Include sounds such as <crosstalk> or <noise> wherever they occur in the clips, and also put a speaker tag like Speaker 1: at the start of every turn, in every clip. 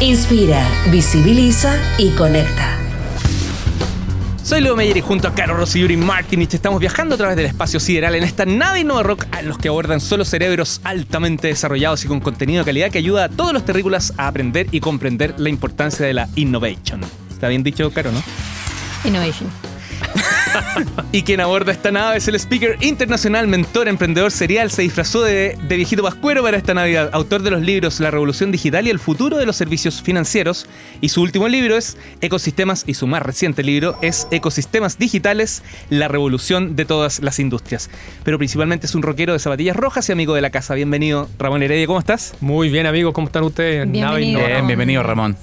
Speaker 1: Inspira, visibiliza y conecta.
Speaker 2: Soy Leo Meyer y junto a Caro Rossi y Yuri Martinich estamos viajando a través del espacio sideral en esta nave Innova Rock a los que abordan solo cerebros altamente desarrollados y con contenido de calidad que ayuda a todos los terrícolas a aprender y comprender la importancia de la innovation. Está bien dicho, Caro, ¿no?
Speaker 3: Innovation. <laughs>
Speaker 2: y quien aborda esta nave es el speaker internacional, mentor, emprendedor serial. Se disfrazó de, de, viejito pascuero para esta Navidad. Autor de los libros La Revolución Digital y el Futuro de los Servicios Financieros. Y su último libro es Ecosistemas. Y su más reciente libro es Ecosistemas Digitales, la revolución de todas las industrias. Pero principalmente es un rockero de zapatillas rojas y amigo de la casa. Bienvenido, Ramón Heredia. ¿Cómo estás?
Speaker 4: Muy bien, amigo. ¿Cómo están ustedes?
Speaker 3: Bienvenido.
Speaker 2: Bien, bienvenido, Ramón.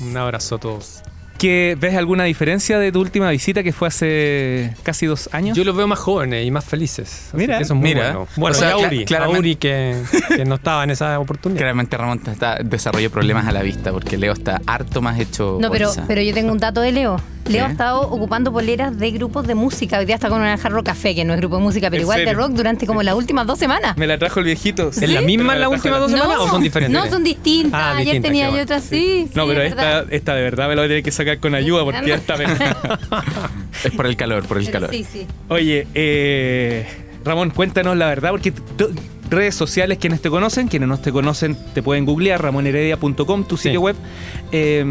Speaker 4: Un abrazo a todos.
Speaker 2: ¿Que ¿Ves alguna diferencia de tu última visita que fue hace casi dos años?
Speaker 4: Yo los veo más jóvenes y más felices.
Speaker 2: Mira,
Speaker 4: eso es muy
Speaker 2: mira.
Speaker 4: bueno. Bueno,
Speaker 2: O sea,
Speaker 4: Auri, Auri que, que no estaba en esa oportunidad.
Speaker 5: Claramente Ramón está, desarrolló problemas a la vista porque Leo está harto más hecho
Speaker 3: No, pero, pero yo tengo un dato de Leo. Leo ha estado ocupando poleras de grupos de música. Hoy día está con una Jarro Café, que no es grupo de música, pero
Speaker 2: ¿En
Speaker 3: igual de rock durante como las últimas dos semanas.
Speaker 2: Me la trajo el viejito.
Speaker 4: ¿Es la misma en las últimas dos semanas o son diferentes?
Speaker 3: No, son distintas.
Speaker 4: Ah,
Speaker 3: Ayer
Speaker 4: distintas,
Speaker 3: tenía
Speaker 4: qué
Speaker 3: yo otras, sí.
Speaker 2: No,
Speaker 3: sí,
Speaker 2: pero
Speaker 3: es
Speaker 2: esta, esta de verdad me la voy a tener que sacar con ayuda porque ya está.
Speaker 5: Es por el calor, por el
Speaker 3: Pero
Speaker 5: calor.
Speaker 3: Sí, sí.
Speaker 2: Oye, eh, Ramón, cuéntanos la verdad, porque redes sociales, quienes te conocen, quienes no te conocen, te pueden googlear, ramonheredia.com, tu sitio
Speaker 4: Sí.
Speaker 2: web. Eh,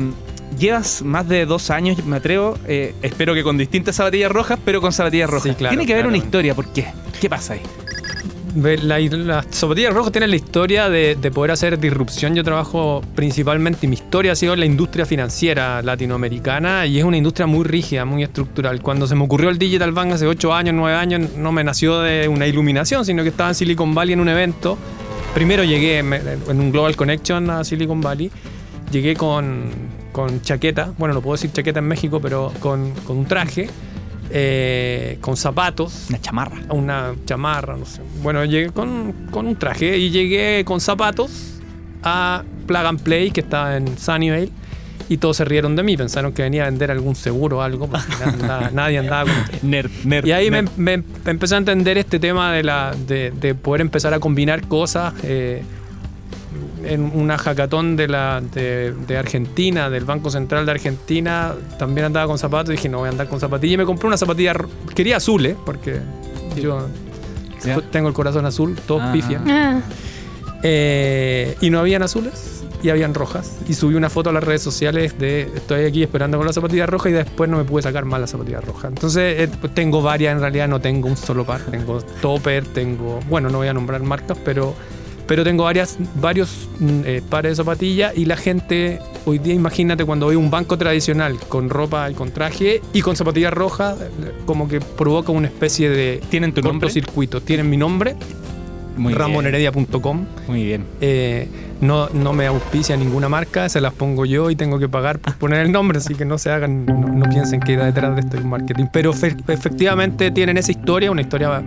Speaker 2: llevas más de dos años, me atrevo, eh, espero que con distintas zapatillas rojas, pero con zapatillas rojas.
Speaker 4: Sí, claro,
Speaker 2: Tiene que haber una historia, ¿por qué? ¿Qué pasa ahí?
Speaker 4: Ve, la- las zapatillas rojas tienen la historia de, de poder hacer disrupción. Yo trabajo principalmente, y mi historia ha sido en la industria financiera latinoamericana y es una industria muy rígida, muy estructural. Cuando se me ocurrió el Digital Bank hace 8 años, 9 años, no me nació de una iluminación, sino que estaba en Silicon Valley en un evento. Primero llegué en un Global Connection a Silicon Valley. Llegué con, con chaqueta, bueno, no puedo decir chaqueta en México, pero con, con un traje, eh, con zapatos,
Speaker 2: Una chamarra.
Speaker 4: una chamarra, no sé. Bueno, llegué con, con un traje y llegué con zapatos a Plug and Play, que estaba en Sunnyvale, y todos se rieron de mí. Pensaron que venía a vender algún seguro o algo, porque <laughs> nadie andaba con...
Speaker 2: Nerd, nerd.
Speaker 4: Y ahí me, me empecé a entender este tema de, la, de, de poder empezar a combinar cosas. eh, en una hackathon de, la, de, de Argentina, del Banco Central de Argentina, también andaba con zapatos. Dije, no voy a andar con zapatillas. Y me compré una zapatilla, quería azules, porque yo
Speaker 2: Ya.
Speaker 4: tengo el corazón azul, todos
Speaker 2: Ajá.
Speaker 4: pifian.
Speaker 3: Ah,
Speaker 4: Eh, y no habían azules y habían rojas. Y subí una foto a las redes sociales de estoy aquí esperando con la zapatilla roja y después no me pude sacar más la zapatilla roja. Entonces eh, pues tengo varias, en realidad no tengo un solo par. Tengo topper, tengo, bueno, no voy a nombrar marcas, pero, pero tengo varias, varios mm, eh, pares de zapatillas y la gente, hoy día imagínate cuando ve un banco tradicional con ropa y con traje y con zapatillas rojas, como que provoca una especie de
Speaker 2: ¿Tienen tu nombre?
Speaker 4: cortocircuito. Tienen mi nombre, ramonheredia.com.
Speaker 2: Muy bien.
Speaker 4: Eh, no, no me auspicia ninguna marca, se las pongo yo y tengo que pagar por poner el nombre, así que no se hagan, no, no piensen que detrás de esto hay un marketing. Pero fe- efectivamente tienen esa historia, una historia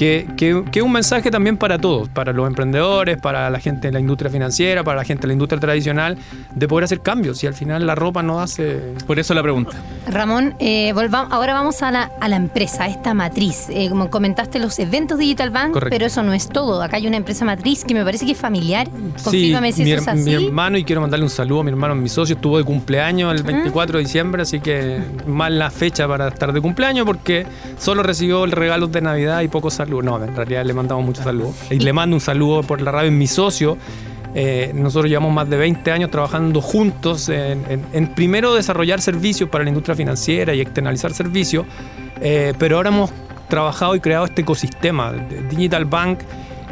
Speaker 4: que, que, que es un mensaje también para todos, para los emprendedores, para la gente de la industria financiera, para la gente de la industria tradicional, de poder hacer cambios. Y al final la ropa no hace...
Speaker 2: Por eso la pregunta.
Speaker 3: Ramón, eh, ahora vamos a la, a la empresa, a esta matriz. Eh, como comentaste, los eventos Digital Bank,
Speaker 4: Correcto.
Speaker 3: pero eso no es todo. Acá hay una empresa matriz que me parece que es familiar.
Speaker 4: Sí,
Speaker 3: Confírmame si
Speaker 4: mi,
Speaker 3: eso es
Speaker 4: her- mi
Speaker 3: así.
Speaker 4: hermano, y quiero mandarle un saludo a mi hermano, mi socio, estuvo de cumpleaños el 24 de diciembre, así que mal la fecha para estar de cumpleaños porque solo recibió el regalo de Navidad y pocos No, en realidad le mandamos muchos saludos. Y le mando un saludo por la radio, mi socio. Eh, nosotros llevamos más de 20 años trabajando juntos en, en- en primero desarrollar servicios para la industria financiera y externalizar servicios, eh, pero ahora hemos trabajado y creado este ecosistema. Digital Bank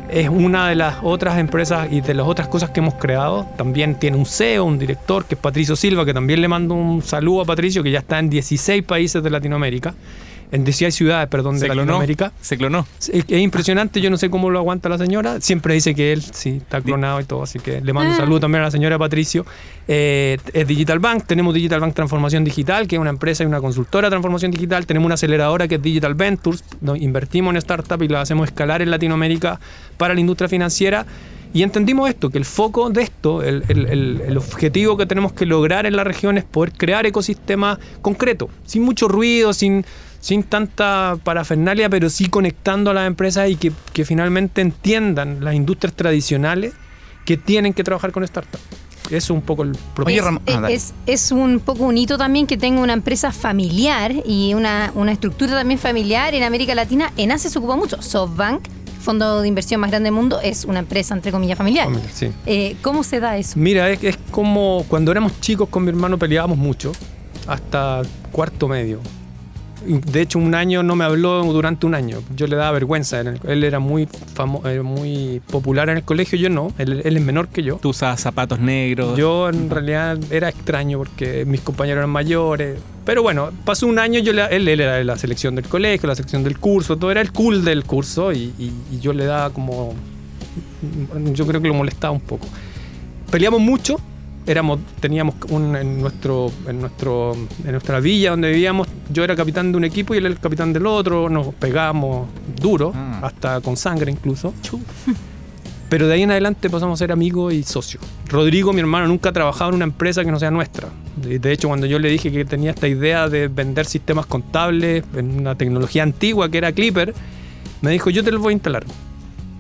Speaker 4: es una de las otras empresas y de las otras cosas que hemos creado. También tiene un CEO, un director, que es Patricio Silva, que también le mando un saludo a Patricio, que ya está en 16 países de Latinoamérica. En 16 ciudades, perdón, de
Speaker 2: Se clonó.
Speaker 4: Latinoamérica.
Speaker 2: Se clonó.
Speaker 4: Es, es impresionante, yo no sé cómo lo aguanta la señora. Siempre dice que él sí está clonado y todo, así que le mando un saludo también a la señora Patricio. Eh, es Digital Bank, tenemos Digital Bank Transformación Digital, que es una empresa y una consultora de transformación digital. Tenemos una aceleradora que es Digital Ventures, donde invertimos en startups y las hacemos escalar en Latinoamérica para la industria financiera. Y entendimos esto, que el foco de esto, el, el- el- el objetivo que tenemos que lograr en la región es poder crear ecosistemas concretos, sin mucho ruido, sin, sin tanta parafernalia, pero sí conectando a las empresas y que, que finalmente entiendan las industrias tradicionales que tienen que trabajar con startups. Eso es un poco el propósito.
Speaker 5: Oye,
Speaker 3: Es-
Speaker 5: Ramón, ah,
Speaker 3: es, es un poco un hito también que tenga una empresa familiar y una, una estructura también familiar en América Latina. En Asia se ocupa mucho. SoftBank, fondo de inversión más grande del mundo, es una empresa entre comillas familiar.
Speaker 4: Familiar, sí.
Speaker 3: Eh, ¿Cómo se da eso?
Speaker 4: Mira, es, es como cuando éramos chicos con mi hermano peleábamos mucho, hasta cuarto medio. De hecho, un año no me habló durante un año. Yo le daba vergüenza. Él era muy, famo- eh, muy popular en el colegio, yo no. Él, él es menor que yo.
Speaker 2: Tú usabas zapatos negros.
Speaker 4: Yo en realidad era extraño porque mis compañeros eran mayores. Pero bueno, pasó un año, yo le- él, él era de la selección del colegio, la selección del curso, todo era el cool del curso y, y- y yo le daba como... Yo creo que lo molestaba un poco. Peleamos mucho, éramos, teníamos un, en, nuestro, en, nuestro, en nuestra villa donde vivíamos, yo era capitán de un equipo y él era el capitán del otro, nos pegábamos duro,
Speaker 2: Ah.
Speaker 4: hasta con sangre incluso. Pero de ahí en adelante pasamos a ser amigos y socios. Rodrigo, mi hermano, nunca ha trabajado en una empresa que no sea nuestra. De de hecho, cuando yo le dije que tenía esta idea de vender sistemas contables en una tecnología antigua que era Clipper, me dijo, yo te lo voy a instalar.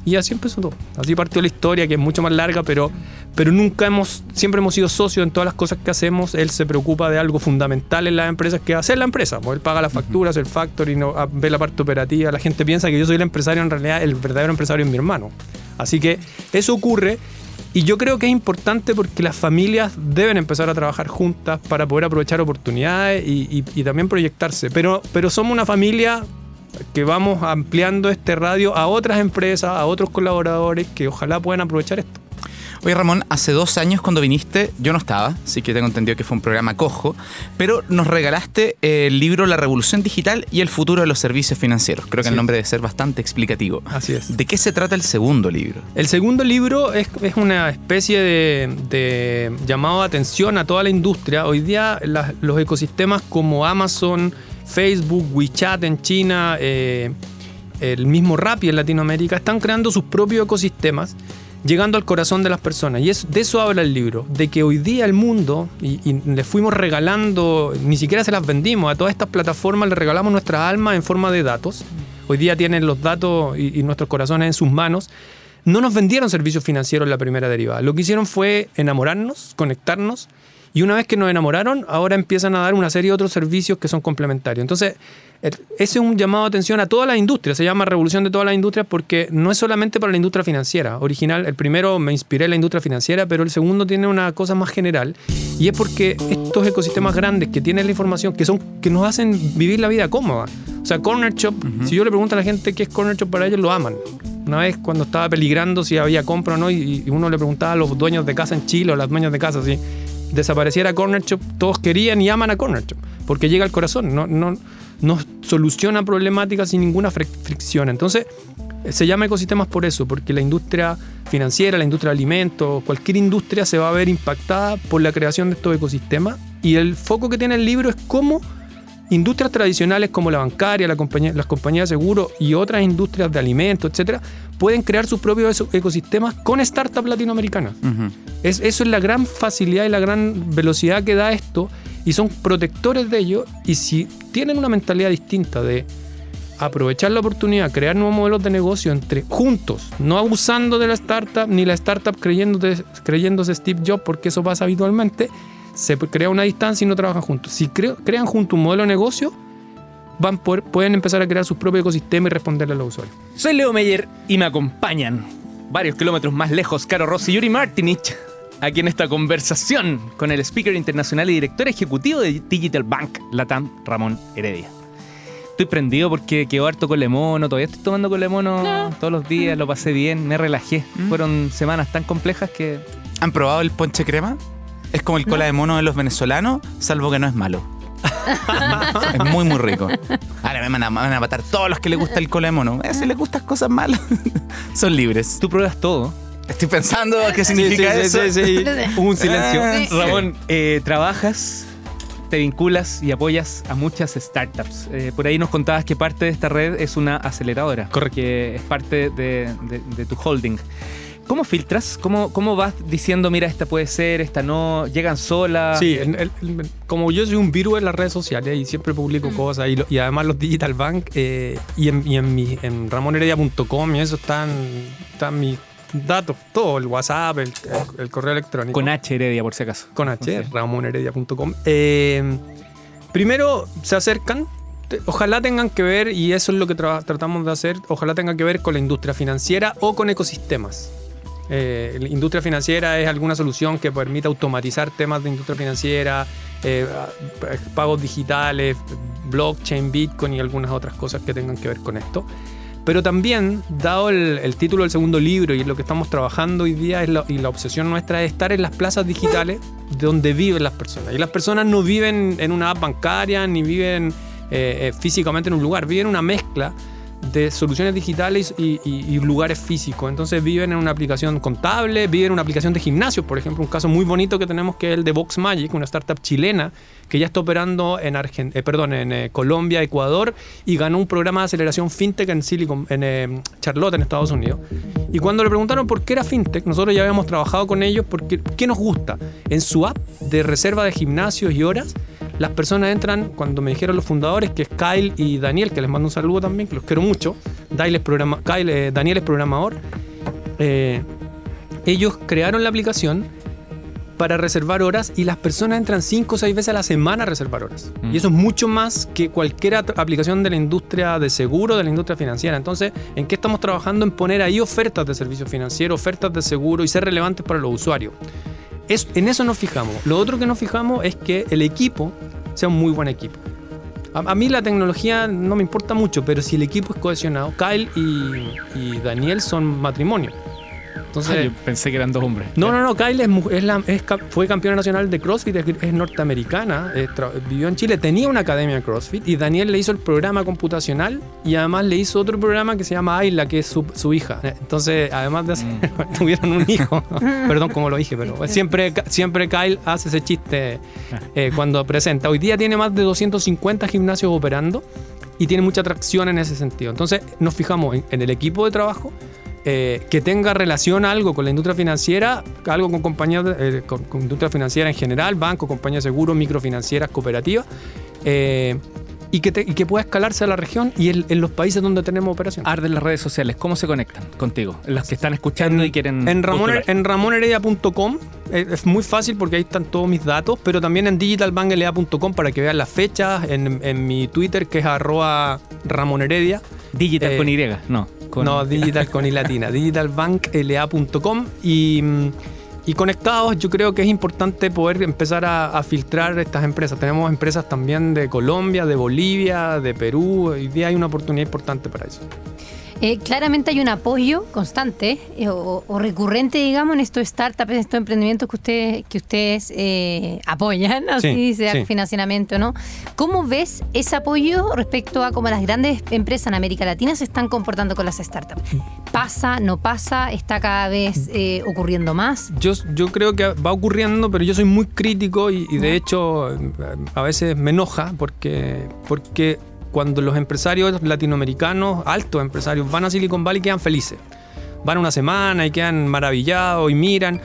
Speaker 4: Y así empezó todo. Así partió la historia, que es mucho más larga, pero, pero nunca hemos, siempre hemos sido socios en todas las cosas que hacemos. Él se preocupa de algo fundamental en las empresas, que hacer la empresa. Pues él paga las facturas, el factoring, no- ah, ve la parte operativa. La gente piensa que yo soy el empresario, en realidad el verdadero empresario es mi hermano. Así que eso ocurre y yo creo que es importante porque las familias deben empezar a trabajar juntas para poder aprovechar oportunidades y, y- y también proyectarse. Pero, pero somos una familia que vamos ampliando este radio a otras empresas, a otros colaboradores que ojalá puedan aprovechar esto.
Speaker 5: Oye, Ramón, hace dos años cuando viniste, yo no estaba, así que tengo entendido que fue un programa cojo, pero nos regalaste el libro La Revolución Digital y el futuro de los servicios financieros. Creo que el nombre debe ser bastante explicativo.
Speaker 4: Así es.
Speaker 5: ¿De qué se trata el segundo libro?
Speaker 4: El segundo libro es, es una especie de, de llamado de atención a toda la industria. Hoy día las- los ecosistemas como Amazon, Facebook, WeChat en China, eh, el mismo Rappi en Latinoamérica, están creando sus propios ecosistemas, llegando al corazón de las personas. Y es, de eso habla el libro, de que hoy día el mundo, y, y le fuimos regalando, ni siquiera se las vendimos, a todas estas plataformas le regalamos nuestras almas en forma de datos. Hoy día tienen los datos y, y nuestros corazones en sus manos. No nos vendieron servicios financieros en la primera derivada. Lo que hicieron fue enamorarnos, conectarnos. Y una vez que nos enamoraron, ahora empiezan a dar una serie de otros servicios que son complementarios. Entonces, ese es un llamado de atención a toda la industria. Se llama Revolución de todas las industrias porque no es solamente para la industria financiera. Original, el primero me inspiré en la industria financiera, pero el segundo tiene una cosa más general. Y es porque estos ecosistemas grandes que tienen la información, que, son, que nos hacen vivir la vida cómoda. O sea, Corner Shop, si yo le pregunto a la gente qué es Corner Shop para ellos, lo aman. Una vez cuando estaba peligrando si había compra o no, y, y uno le preguntaba a los dueños de casa en Chile o las dueñas de casa si desapareciera Corner Shop, todos querían y aman a Corner Shop, porque llega al corazón, no, no, no soluciona problemáticas sin ninguna fric- fricción. Entonces, se llama ecosistemas por eso, porque la industria financiera, la industria de alimentos, cualquier industria se va a ver impactada por la creación de estos ecosistemas. Y el foco que tiene el libro es cómo industrias tradicionales como la bancaria, la compañía- las compañías de seguro y otras industrias de alimentos, etcétera, pueden crear sus propios ecosistemas con startups latinoamericanas. Es, eso es la gran facilidad y la gran velocidad que da esto y son protectores de ello y si tienen una mentalidad distinta de aprovechar la oportunidad, crear nuevos modelos de negocio entre juntos, no abusando de la startup ni la startup creyéndose, creyéndose Steve Jobs porque eso pasa habitualmente, se crea una distancia y no trabajan juntos. Si cre- crean juntos un modelo de negocio, van por- pueden empezar a crear sus propios ecosistemas y responderle a los usuarios.
Speaker 2: Soy Leo Meyer y me acompañan varios kilómetros más lejos Caro Rossi y Yuri Martinich aquí en esta conversación con el speaker internacional y director ejecutivo de Digital Bank, Latam, Ramón Heredia. Estoy prendido porque quedó harto con Lemono, todavía estoy tomando con Lemono todos los días, lo pasé bien, me relajé. Fueron semanas tan complejas que
Speaker 5: ¿Han probado el ponche crema? Es como el cola de mono de los venezolanos, salvo que no es malo. <laughs> es muy, muy rico. Ahora me van a, me van a matar todos los que les gusta el cola de mono. Eh, si les gustan cosas malas, <laughs> son libres.
Speaker 2: Tú pruebas todo.
Speaker 5: Estoy pensando <laughs> qué significa
Speaker 4: Sí, sí,
Speaker 5: eso.
Speaker 4: sí, sí. Hubo un silencio.
Speaker 5: Ah, sí.
Speaker 2: Ramón, eh, trabajas, te vinculas y apoyas a muchas startups. Eh, por ahí nos contabas que parte de esta red es una aceleradora.
Speaker 4: Correcto.
Speaker 2: Que es parte de, de- de tu holding. ¿Cómo filtras? ¿Cómo, ¿Cómo vas diciendo, mira, esta puede ser, esta no? ¿Llegan solas?
Speaker 4: Sí, el- el- el- como yo soy un virus en las redes sociales y siempre publico cosas y, lo- y además los Digital Bank eh, y en, y en, mi, en ramonheredia.com y eso están, están mis datos, todo, el WhatsApp, el, el- el correo electrónico.
Speaker 2: Con H heredia, por si acaso.
Speaker 4: Con H,
Speaker 2: Sí.
Speaker 4: ramonheredia.com. Eh, primero se acercan, ojalá tengan que ver, y eso es lo que tra- tratamos de hacer, ojalá tengan que ver con la industria financiera o con ecosistemas. Eh, industria financiera es alguna solución que permita automatizar temas de industria financiera, eh, pagos digitales, blockchain, bitcoin y algunas otras cosas que tengan que ver con esto. Pero también, dado el, el título del segundo libro y lo que estamos trabajando hoy día es la- y la obsesión nuestra es estar en las plazas digitales donde viven las personas. Y las personas no viven en una app bancaria ni viven eh, eh, físicamente en un lugar, viven una mezcla de soluciones digitales y, lugares físicos. Entonces viven en una aplicación contable, viven en una aplicación de gimnasio, por ejemplo, un caso muy bonito que tenemos que es el de Vox Magic, una startup chilena que ya está operando en, Argen- eh, perdón, en eh, Colombia, Ecuador y ganó un programa de aceleración fintech en Silicon, en eh, Charlotte, en Estados Unidos. Y cuando le preguntaron por qué era fintech, nosotros ya habíamos trabajado con ellos porque ¿qué nos gusta? En su app de reserva de gimnasios y horas, las personas entran, cuando me dijeron los fundadores, que es Kyle y Daniel, que les mando un saludo también, que los quiero mucho. Daniel es, programa, Kyle, eh, Daniel es programador. Eh, ellos crearon la aplicación para reservar horas y las personas entran 5 o 6 veces a la semana a reservar horas.
Speaker 2: Mm.
Speaker 4: Y eso es mucho más que cualquier aplicación de la industria de seguro, de la industria financiera. Entonces, ¿en qué estamos trabajando? En poner ahí ofertas de servicios financieros, ofertas de seguro y ser relevantes para los usuarios. Es, en eso nos fijamos. Lo otro que nos fijamos es que el equipo sea un muy buen equipo. A, mí la tecnología no me importa mucho, pero si el equipo es cohesionado, Kyle y Daniel son matrimonio. Entonces,
Speaker 2: Ah, yo pensé que eran dos hombres.
Speaker 4: no, no, no, Kyle es, es la- es fue campeona nacional de CrossFit, es, es norteamericana, tra- vivió en Chile, tenía una academia de CrossFit y Daniel le hizo el programa computacional y además le hizo otro programa que se llama Ayla, que es su, su hija. Entonces, además de hacer, <laughs> tuvieron un hijo. <laughs> Perdón cómo lo dije, pero siempre, siempre Kyle hace ese chiste eh, cuando presenta. Hoy día tiene más de 250 gimnasios operando y tiene mucha atracción en ese sentido. Entonces, nos fijamos en- en el equipo de trabajo eh, que tenga relación algo con la industria financiera, algo con compañías, eh, con, con industria financiera en general, banco, compañías de seguro, microfinancieras, cooperativas, eh, y, que te- y que pueda escalarse a la región y en, en los países donde tenemos operación.
Speaker 2: Arden las redes sociales, ¿cómo se conectan contigo? Los que están escuchando y quieren.
Speaker 4: En, en ramonheredia.com eh, es muy fácil porque ahí están todos mis datos, pero también en digitalbanklea.com para que vean las fechas, en, en mi Twitter que es arroba ramonheredia.
Speaker 2: Digital
Speaker 4: eh,
Speaker 2: con Y, no. Con,
Speaker 4: No, digital con i latina, <laughs> digitalbankla.com y, y conectados yo creo que es importante poder empezar a, a filtrar estas empresas. Tenemos empresas también de Colombia, de Bolivia, de Perú, hoy día hay una oportunidad importante para eso.
Speaker 3: Eh, claramente hay un apoyo constante eh, o, o recurrente, digamos, en estos startups, en estos emprendimientos que ustedes, que ustedes eh, apoyan, así
Speaker 4: Sí,
Speaker 3: sea
Speaker 4: sí.
Speaker 3: financiamiento o no. ¿Cómo ves ese apoyo respecto a cómo las grandes empresas en América Latina se están comportando con las startups? ¿Pasa, no pasa? ¿Está cada vez ocurriendo más?
Speaker 4: Yo, yo creo que va ocurriendo, pero yo soy muy crítico y, y de hecho a veces me enoja porque, porque cuando los empresarios latinoamericanos, altos empresarios, van a Silicon Valley quedan felices. Van una semana y quedan maravillados y miran.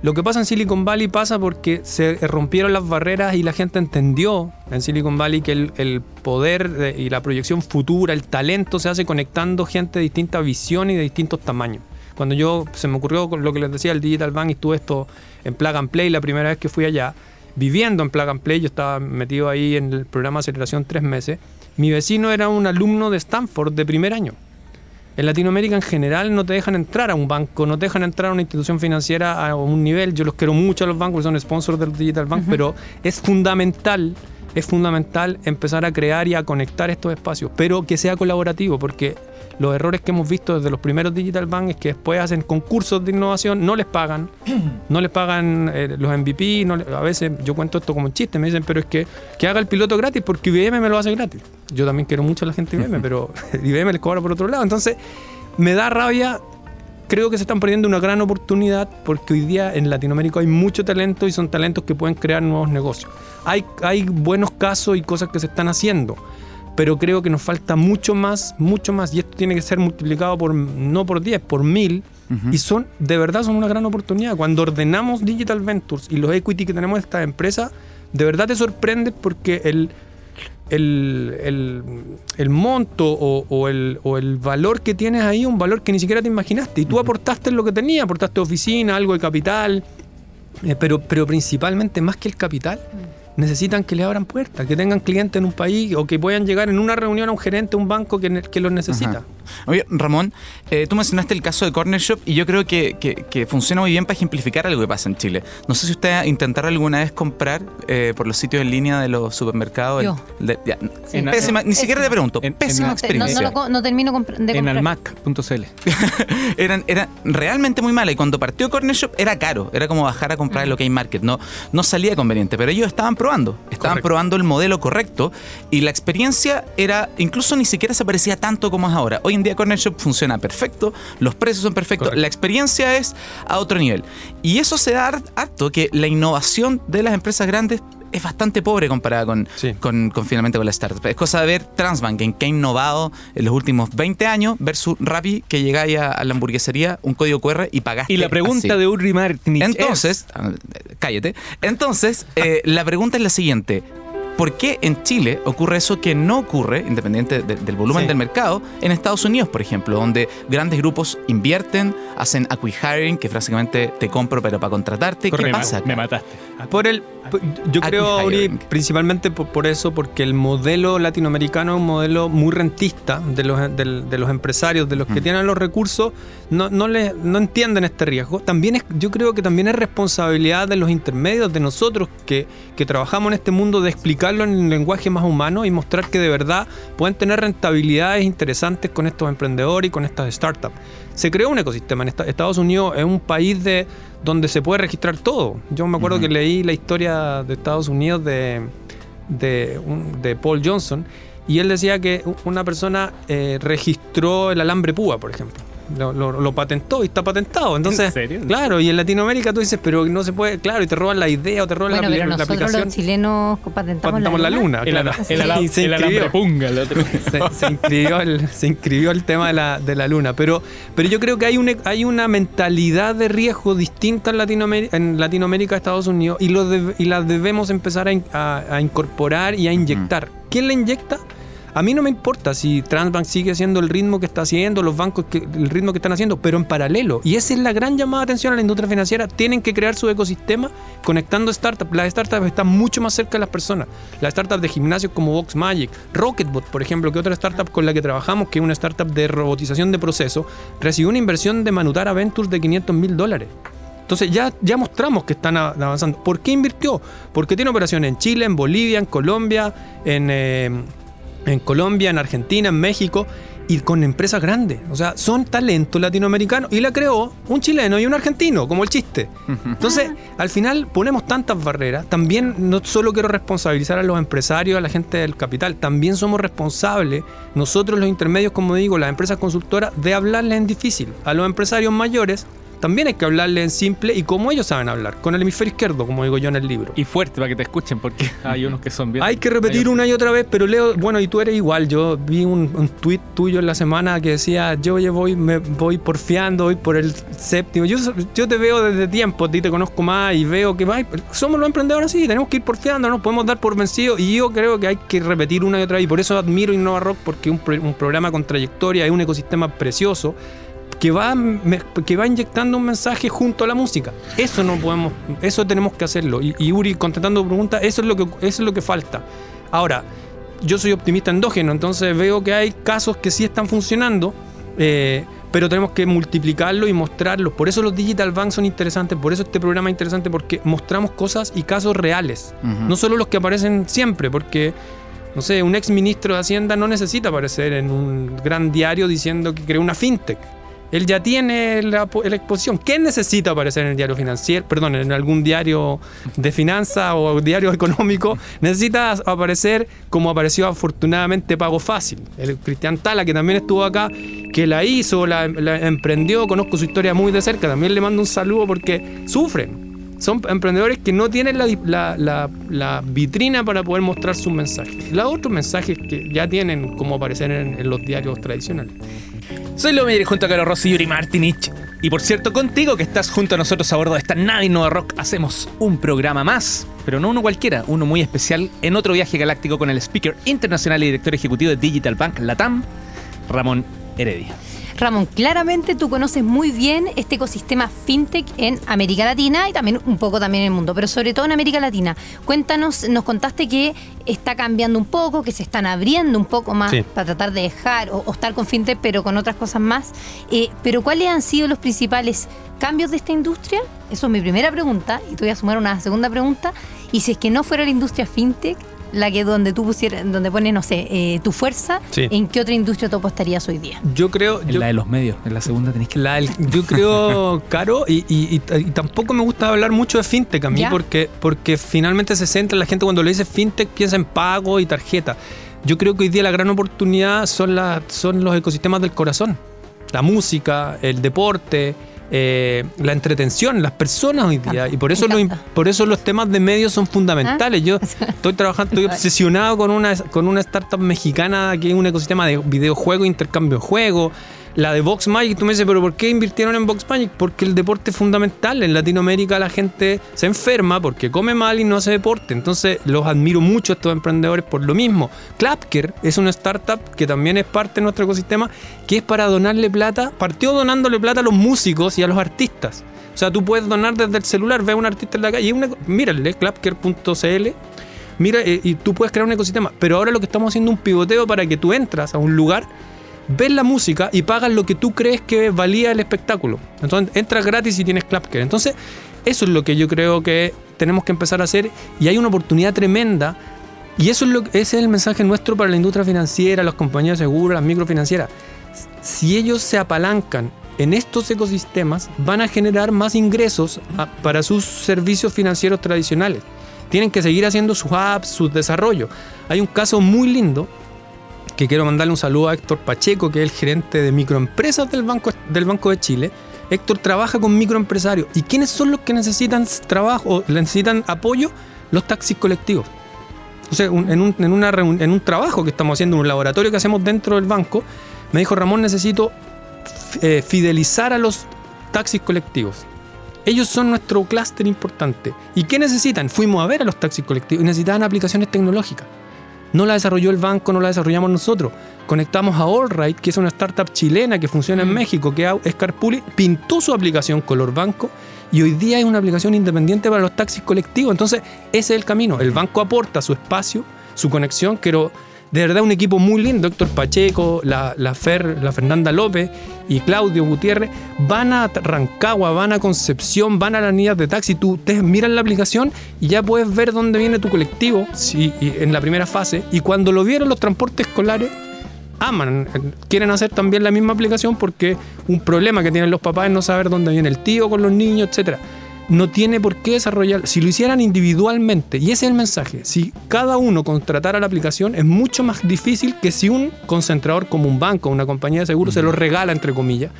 Speaker 4: Lo que pasa en Silicon Valley pasa porque se rompieron las barreras y la gente entendió en Silicon Valley que el, el poder de- y la proyección futura, el talento se hace conectando gente de distinta visión y de distintos tamaños. Cuando yo se me ocurrió con lo que les decía el Digital Bank y estuve esto en Plug and Play la primera vez que fui allá, viviendo en Plug and Play, yo estaba metido ahí en el programa de aceleración tres meses, mi vecino era un alumno de Stanford de primer año. En Latinoamérica en general no te dejan entrar a un banco, no te dejan entrar a una institución financiera a un nivel. Yo los quiero mucho a los bancos, son sponsors del Digital Bank, pero es fundamental, es fundamental empezar a crear y a conectar estos espacios, pero que sea colaborativo, porque los errores que hemos visto desde los primeros Digital Bank es que después hacen concursos de innovación, no les pagan, <clears throat> no les pagan eh, los MVP, no le- a veces yo cuento esto como un chiste, me dicen, pero es que, que haga el piloto gratis porque IBM me lo hace gratis. Yo también quiero mucho a la gente de IBM, <laughs> pero <laughs> IBM les cobra por otro lado. Entonces, me da rabia creo que se están perdiendo una gran oportunidad porque hoy día en Latinoamérica hay mucho talento y son talentos que pueden crear nuevos negocios. Hay, hay buenos casos y cosas que se están haciendo, pero creo que nos falta mucho más, mucho más y esto tiene que ser multiplicado por no por 10, por mil. Y son, de verdad, son una gran oportunidad. Cuando ordenamos Digital Ventures y los equity que tenemos de esta empresa, de verdad te sorprende porque el, el, el- el monto o, o el, o el valor que tienes ahí, un valor que ni siquiera te imaginaste. Y tú aportaste lo que tenía, aportaste oficina, algo de capital, eh, pero, pero principalmente más que el capital. Necesitan que le abran puertas, que tengan clientes en un país o que puedan llegar en una reunión a un gerente, un banco que, los necesita.
Speaker 5: Oye, Ramón, eh, tú mencionaste el caso de Corner Shop y yo creo que, que- que funciona muy bien para ejemplificar algo que pasa en Chile. No sé si usted intentaron alguna vez comprar eh, por los sitios en línea de los supermercados.
Speaker 3: Yo.
Speaker 5: el- de- ya,
Speaker 3: Sí.
Speaker 5: pésima, ni siquiera te pregunto.
Speaker 2: En- en
Speaker 5: pésima experiencia.
Speaker 3: no lo no termino de
Speaker 2: En
Speaker 3: comprar.
Speaker 2: almac.cl. <laughs>
Speaker 5: eran, era realmente muy mala. Y cuando partió Corner Shop era caro. Era como bajar a comprar en lo que hay market. No, no salía conveniente. Pero ellos estaban probando. Estaban
Speaker 4: Correcto.
Speaker 5: probando el modelo correcto. Y la experiencia era. Incluso ni siquiera se parecía tanto como es ahora. Hoy en día Corner Shop funciona perfecto. Los precios son perfectos.
Speaker 4: Correcto.
Speaker 5: La experiencia es a otro nivel. Y eso se da harto que la innovación de las empresas grandes. Es bastante pobre comparada con,
Speaker 4: Sí.
Speaker 5: con, con finalmente con la startup. Es cosa de ver Transbank en que ha innovado en los últimos 20 años versus Rappi que llegáis a, a la hamburguesería, un código QR y pagaste.
Speaker 2: Y la pregunta
Speaker 5: así.
Speaker 2: de Uri Martinich
Speaker 5: Entonces, ah, cállate. Entonces, eh, la pregunta es la siguiente. ¿Por qué en Chile ocurre eso que no ocurre, independiente de- del volumen
Speaker 4: Sí.
Speaker 5: del mercado, en Estados Unidos, por ejemplo, donde grandes grupos invierten, hacen acqui-hiring, que básicamente te compro pero para contratarte? ¿Qué
Speaker 4: Correcto.
Speaker 5: pasa?
Speaker 2: Me mataste.
Speaker 4: Por el, yo creo, Uri, principalmente por, por eso, porque el modelo latinoamericano es un modelo muy rentista de los, del- de los empresarios, de los que tienen los recursos, no, no, le, no entienden este riesgo. También es, yo creo que también es responsabilidad de los intermedios, de nosotros que, que trabajamos en este mundo, de explicarlo en un lenguaje más humano y mostrar que de verdad pueden tener rentabilidades interesantes con estos emprendedores y con estas startups. Se creó un ecosistema en esta- Estados Unidos, es un país de donde se puede registrar todo. Yo me acuerdo que leí la historia de Estados Unidos de, de, Paul Johnson y él decía que una persona eh, registró el alambre púa, por ejemplo. Lo, lo- lo patentó y está patentado. Entonces,
Speaker 2: serio?
Speaker 4: claro, y en Latinoamérica tú dices, pero no se puede, claro, y te roban la idea o te roban
Speaker 3: Bueno,
Speaker 4: la,
Speaker 3: pero
Speaker 4: la
Speaker 3: nosotros
Speaker 4: aplicación.
Speaker 3: los chilenos patentamos,
Speaker 4: Patentamos la luna,
Speaker 2: El,
Speaker 4: claro.
Speaker 2: ala- el, ala- <laughs>
Speaker 4: se
Speaker 2: el
Speaker 4: inscribió
Speaker 2: alambre punga. el otro. <laughs>
Speaker 4: se, se inscribió el, se inscribió el tema de la, de la luna. Pero, pero yo creo que hay, un, hay una mentalidad de riesgo distinta en Latinoamérica, en Latinoamérica Estados Unidos y, lo deb- y la debemos empezar a, a- a incorporar y a inyectar. ¿Quién la inyecta? A mí no me importa si Transbank sigue haciendo el ritmo que está haciendo, los bancos que, el ritmo que están haciendo, pero en paralelo. Y esa es la gran llamada de atención a la industria financiera. Tienen que crear su ecosistema conectando startups. Las startups están mucho más cerca de las personas. Las startups de gimnasios como Vox Magic, Rocketbot, por ejemplo, que otra startup con la que trabajamos, que es una startup de robotización de procesos, recibió una inversión de Manutara Ventures de 500 mil dólares. Entonces ya, ya mostramos que están avanzando. ¿Por qué invirtió? Porque tiene operaciones en Chile, en Bolivia, en Colombia, en, eh, en Colombia, en Argentina, en México y con empresas grandes. O sea, son talento latinoamericano y la creó un chileno y un argentino, como el chiste. Entonces, al final ponemos tantas barreras. También no solo quiero responsabilizar a los empresarios, a la gente del capital, también somos responsables, nosotros los intermedios, como digo, las empresas consultoras, de hablarles en difícil. A los empresarios mayores también hay que hablarles en simple y como ellos saben hablar, con el hemisferio izquierdo, como digo yo en el libro.
Speaker 2: Y fuerte para que te escuchen, porque <laughs> hay unos que son bien.
Speaker 4: Hay que repetir
Speaker 2: hay-
Speaker 4: una y otra vez, pero Leo, bueno, y tú eres igual. Yo vi un, un tuit tuyo en la semana que decía, yo ya voy, me voy porfiando, voy por el séptimo. Yo, yo te veo desde tiempo, a ti te conozco más y veo que ay, somos los emprendedores así, tenemos que ir porfiando, no nos podemos dar por vencidos. Y yo creo que hay que repetir una y otra vez. Y por eso admiro Innova Rock, porque es un, un programa con trayectoria, es un ecosistema precioso. Que va, que va inyectando un mensaje junto a la música. Eso no podemos, eso tenemos que hacerlo. Y, y Uri, contestando tu pregunta, eso es lo que, eso es lo que falta. Ahora, yo soy optimista endógeno, entonces veo que hay casos que sí están funcionando, eh, pero tenemos que multiplicarlo y mostrarlo. Por eso los Digital Banks son interesantes, por eso este programa es interesante, porque mostramos cosas y casos reales. No solo los que aparecen siempre, porque no sé, un ex ministro de Hacienda no necesita aparecer en un gran diario diciendo que creó una fintech. Él ya tiene la, po- la exposición. ¿Qué necesita aparecer en el diario financiero? Perdón, en algún diario de finanzas o diario económico. Necesita aparecer como apareció afortunadamente Pago Fácil. El Cristian Tala, que también estuvo acá, que la hizo, la, emprendió, conozco su historia muy de cerca. También le mando un saludo porque sufren. Son emprendedores que no tienen la, vitrina para poder mostrar sus mensajes. Los otros mensajes que ya tienen como aparecer en los diarios tradicionales.
Speaker 2: Soy Lomir junto a Carlos Rossi y Yuri Martinich. Y por cierto, contigo que estás junto a nosotros a bordo de esta nave Rock, hacemos un programa más, pero no uno cualquiera, uno muy especial en otro viaje galáctico con el speaker internacional y director ejecutivo de Digital Bank Latam, Ramón Heredia.
Speaker 3: Ramón, claramente tú conoces muy bien este ecosistema fintech en América Latina y también un poco también en el mundo, pero sobre todo en América Latina. Cuéntanos, nos contaste que está cambiando un poco, que se están abriendo un poco más
Speaker 4: Sí.
Speaker 3: para tratar de dejar o, o estar con fintech, pero con otras cosas más. Eh, pero ¿cuáles han sido los principales cambios de esta industria? Eso es mi primera pregunta y te voy a sumar una segunda pregunta. Y si es que no fuera la industria fintech, la que donde tú pusieras, donde pones, no sé, eh, tu fuerza,
Speaker 4: Sí.
Speaker 3: ¿en qué otra industria tú apostarías hoy día?
Speaker 4: Yo creo.
Speaker 2: En
Speaker 4: yo-
Speaker 2: la de los medios, en la segunda tenéis que...
Speaker 4: La del- <laughs> yo creo, Caro, y, y- y- y tampoco me gusta hablar mucho de fintech a mí,
Speaker 3: Ya.
Speaker 4: porque, porque finalmente se centra la gente cuando le dice fintech piensa en pago y tarjeta. Yo creo que hoy día la gran oportunidad son, las son los ecosistemas del corazón. La música, el deporte, eh, la entretención, las personas hoy día. Y por eso,
Speaker 3: me
Speaker 4: lo-
Speaker 3: encanta.
Speaker 4: por eso los temas de medios son fundamentales. Yo <laughs> estoy trabajando, estoy obsesionado con una, con una startup mexicana que es un ecosistema de videojuegos, intercambio de juegos. La de Vox Magic, tú me dices, pero ¿por qué invirtieron en Vox Magic? Porque el deporte es fundamental. En Latinoamérica la gente se enferma porque come mal y no hace deporte. Entonces los admiro mucho a estos emprendedores por lo mismo. Clapker es una startup que también es parte de nuestro ecosistema, que es para donarle plata. Partió donándole plata a los músicos y a los artistas. O sea, tú puedes donar desde el celular, ve a un artista en la calle una, mírale, clapker.cl Mira, eh, y tú puedes crear un ecosistema. Pero ahora lo que estamos haciendo es un pivoteo para que tú entras a un lugar, ves la música y pagas lo que tú crees que valía el espectáculo. Entonces entras gratis y tienes Clapker. Entonces, eso es lo que yo creo que tenemos que empezar a hacer. Y hay una oportunidad tremenda. Y eso es lo, ese es el mensaje nuestro para la industria financiera, las compañías de seguro, las microfinancieras. Si ellos se apalancan en estos ecosistemas, van a generar más ingresos a- para sus servicios financieros tradicionales tienen que seguir haciendo sus apps, sus desarrollos. Hay un caso muy lindo que quiero mandarle un saludo a Héctor Pacheco, que es el gerente de microempresas del Banco, del Banco de Chile. Héctor trabaja con microempresarios. ¿Y quiénes son los que necesitan trabajo necesitan apoyo? Los taxis colectivos. O en, un, en un trabajo que estamos haciendo, en un laboratorio que hacemos dentro del banco, me dijo Ramón, necesito eh, fidelizar a los taxis colectivos. Ellos son nuestro clúster importante. ¿Y qué necesitan? Fuimos a ver a los taxis colectivos y necesitaban aplicaciones tecnológicas. No la desarrolló el banco, no la desarrollamos nosotros. Conectamos a Allright, que es una startup chilena que funciona en México, que es Carpuli, pintó su aplicación color banco y hoy día es una aplicación independiente para los taxis colectivos. Entonces, ese es el camino. El banco aporta su espacio, su conexión. Quiero, de verdad, un equipo muy lindo. Héctor Pacheco, la, Fer, la Fernanda López y Claudio Gutiérrez van a Rancagua, van a Concepción, van a las unidades de taxi. Tú te miras la aplicación y ya puedes ver dónde viene tu colectivo y en la primera fase. Y cuando lo vieron los transportes escolares, aman, quieren hacer también la misma aplicación porque un problema que tienen los papás es no saber dónde viene el tío con los niños, etcétera. No tiene por qué desarrollar. Si lo hicieran individualmente, y ese es el mensaje, si cada uno contratara la aplicación, es mucho más difícil que si un concentrador como un banco, una compañía de seguros, se lo regala, entre comillas.